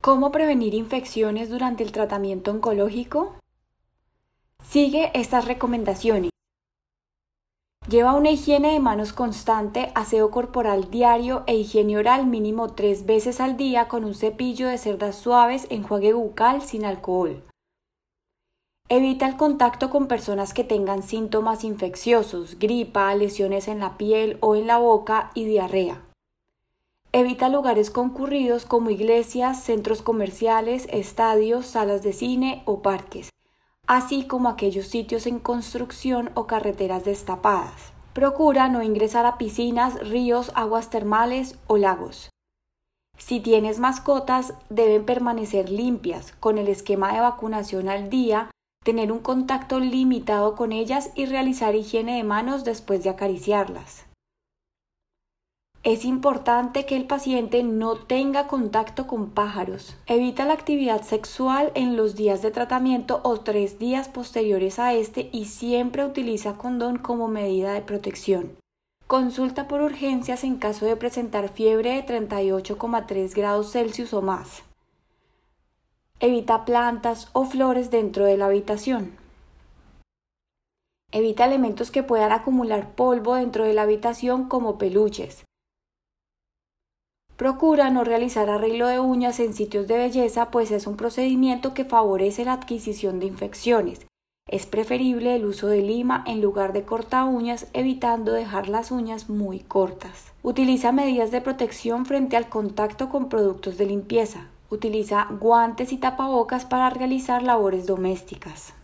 ¿Cómo prevenir infecciones durante el tratamiento oncológico? Sigue estas recomendaciones. Lleva una higiene de manos constante, aseo corporal diario e higiene oral mínimo tres veces al día con un cepillo de cerdas suaves, enjuague bucal sin alcohol. Evita el contacto con personas que tengan síntomas infecciosos, gripa, lesiones en la piel o en la boca y diarrea. Evita lugares concurridos como iglesias, centros comerciales, estadios, salas de cine o parques así como aquellos sitios en construcción o carreteras destapadas. Procura no ingresar a piscinas, ríos, aguas termales o lagos. Si tienes mascotas, deben permanecer limpias, con el esquema de vacunación al día, tener un contacto limitado con ellas y realizar higiene de manos después de acariciarlas. Es importante que el paciente no tenga contacto con pájaros. Evita la actividad sexual en los días de tratamiento o tres días posteriores a este y siempre utiliza condón como medida de protección. Consulta por urgencias en caso de presentar fiebre de 38,3 grados Celsius o más. Evita plantas o flores dentro de la habitación. Evita elementos que puedan acumular polvo dentro de la habitación como peluches, Procura no realizar arreglo de uñas en sitios de belleza, pues es un procedimiento que favorece la adquisición de infecciones. Es preferible el uso de lima en lugar de corta uñas, evitando dejar las uñas muy cortas. Utiliza medidas de protección frente al contacto con productos de limpieza. Utiliza guantes y tapabocas para realizar labores domésticas.